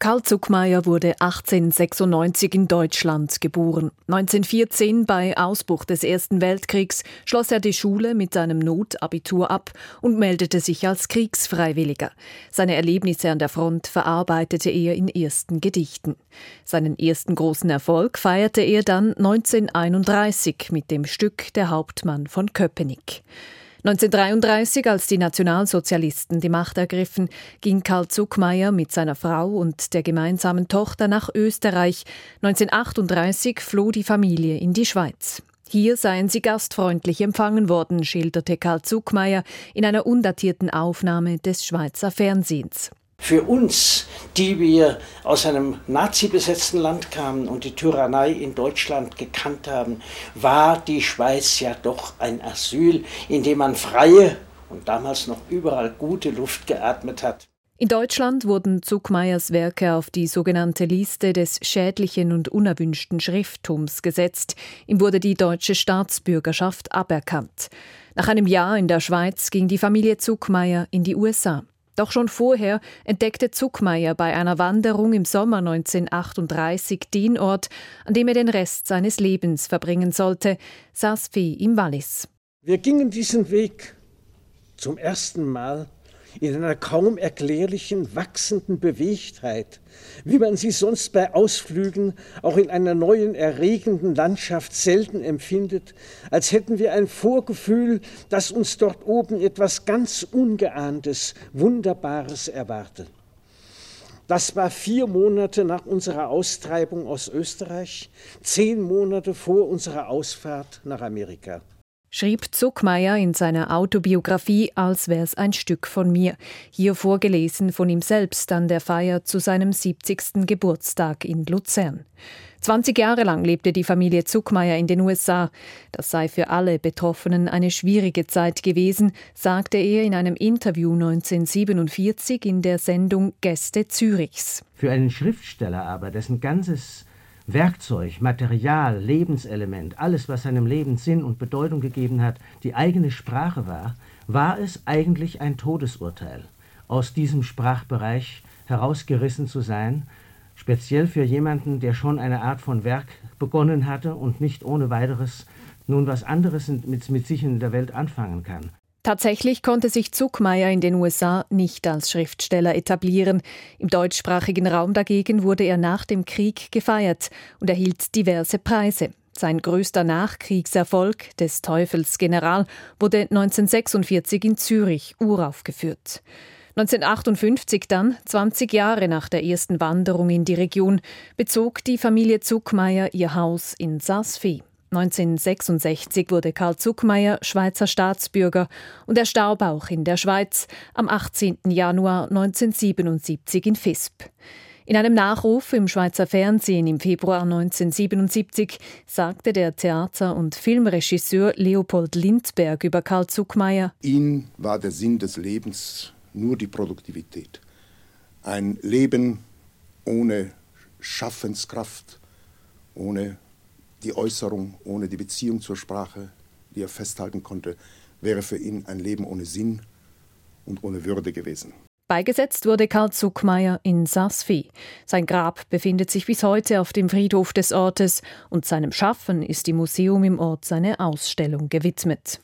Karl Zuckmeier wurde 1896 in Deutschland geboren. 1914, bei Ausbruch des Ersten Weltkriegs, schloss er die Schule mit seinem Notabitur ab und meldete sich als Kriegsfreiwilliger. Seine Erlebnisse an der Front verarbeitete er in ersten Gedichten. Seinen ersten großen Erfolg feierte er dann 1931 mit dem Stück Der Hauptmann von Köpenick. 1933, als die Nationalsozialisten die Macht ergriffen, ging Karl Zuckmeier mit seiner Frau und der gemeinsamen Tochter nach Österreich. 1938 floh die Familie in die Schweiz. Hier seien sie gastfreundlich empfangen worden, schilderte Karl Zuckmeier in einer undatierten Aufnahme des Schweizer Fernsehens. Für uns, die wir aus einem nazi-besetzten Land kamen und die Tyrannei in Deutschland gekannt haben, war die Schweiz ja doch ein Asyl, in dem man freie und damals noch überall gute Luft geatmet hat. In Deutschland wurden Zuckmeyers Werke auf die sogenannte Liste des schädlichen und unerwünschten Schrifttums gesetzt. Ihm wurde die deutsche Staatsbürgerschaft aberkannt. Nach einem Jahr in der Schweiz ging die Familie Zuckmeyer in die USA. Doch schon vorher entdeckte Zuckmeier bei einer Wanderung im Sommer 1938 den Ort, an dem er den Rest seines Lebens verbringen sollte, Saas-Fee im Wallis. Wir gingen diesen Weg zum ersten Mal in einer kaum erklärlichen, wachsenden Bewegtheit, wie man sie sonst bei Ausflügen auch in einer neuen, erregenden Landschaft selten empfindet, als hätten wir ein Vorgefühl, dass uns dort oben etwas ganz Ungeahntes, Wunderbares erwartet. Das war vier Monate nach unserer Austreibung aus Österreich, zehn Monate vor unserer Ausfahrt nach Amerika schrieb Zuckmeier in seiner Autobiografie Als wär's ein Stück von mir, hier vorgelesen von ihm selbst an der Feier zu seinem 70. Geburtstag in Luzern. 20 Jahre lang lebte die Familie Zuckmeier in den USA. Das sei für alle Betroffenen eine schwierige Zeit gewesen, sagte er in einem Interview 1947 in der Sendung Gäste Zürichs. Für einen Schriftsteller aber, dessen ganzes Werkzeug, Material, Lebenselement, alles, was seinem Leben Sinn und Bedeutung gegeben hat, die eigene Sprache war, war es eigentlich ein Todesurteil, aus diesem Sprachbereich herausgerissen zu sein, speziell für jemanden, der schon eine Art von Werk begonnen hatte und nicht ohne weiteres nun was anderes mit, mit sich in der Welt anfangen kann. Tatsächlich konnte sich Zuckmeier in den USA nicht als Schriftsteller etablieren. Im deutschsprachigen Raum dagegen wurde er nach dem Krieg gefeiert und erhielt diverse Preise. Sein größter Nachkriegserfolg, des Teufels General, wurde 1946 in Zürich uraufgeführt. 1958 dann, 20 Jahre nach der ersten Wanderung in die Region, bezog die Familie Zuckmeier ihr Haus in Saas-Fee. 1966 wurde Karl Zuckmeier Schweizer Staatsbürger und er starb auch in der Schweiz am 18. Januar 1977 in Visp. In einem Nachruf im Schweizer Fernsehen im Februar 1977 sagte der Theater- und Filmregisseur Leopold Lindberg über Karl Zuckmeier: Ihn war der Sinn des Lebens nur die Produktivität. Ein Leben ohne Schaffenskraft, ohne die Äußerung ohne die Beziehung zur Sprache, die er festhalten konnte, wäre für ihn ein Leben ohne Sinn und ohne Würde gewesen. Beigesetzt wurde Karl Zuckmeier in Saas-Fee. Sein Grab befindet sich bis heute auf dem Friedhof des Ortes und seinem Schaffen ist im Museum im Ort seine Ausstellung gewidmet.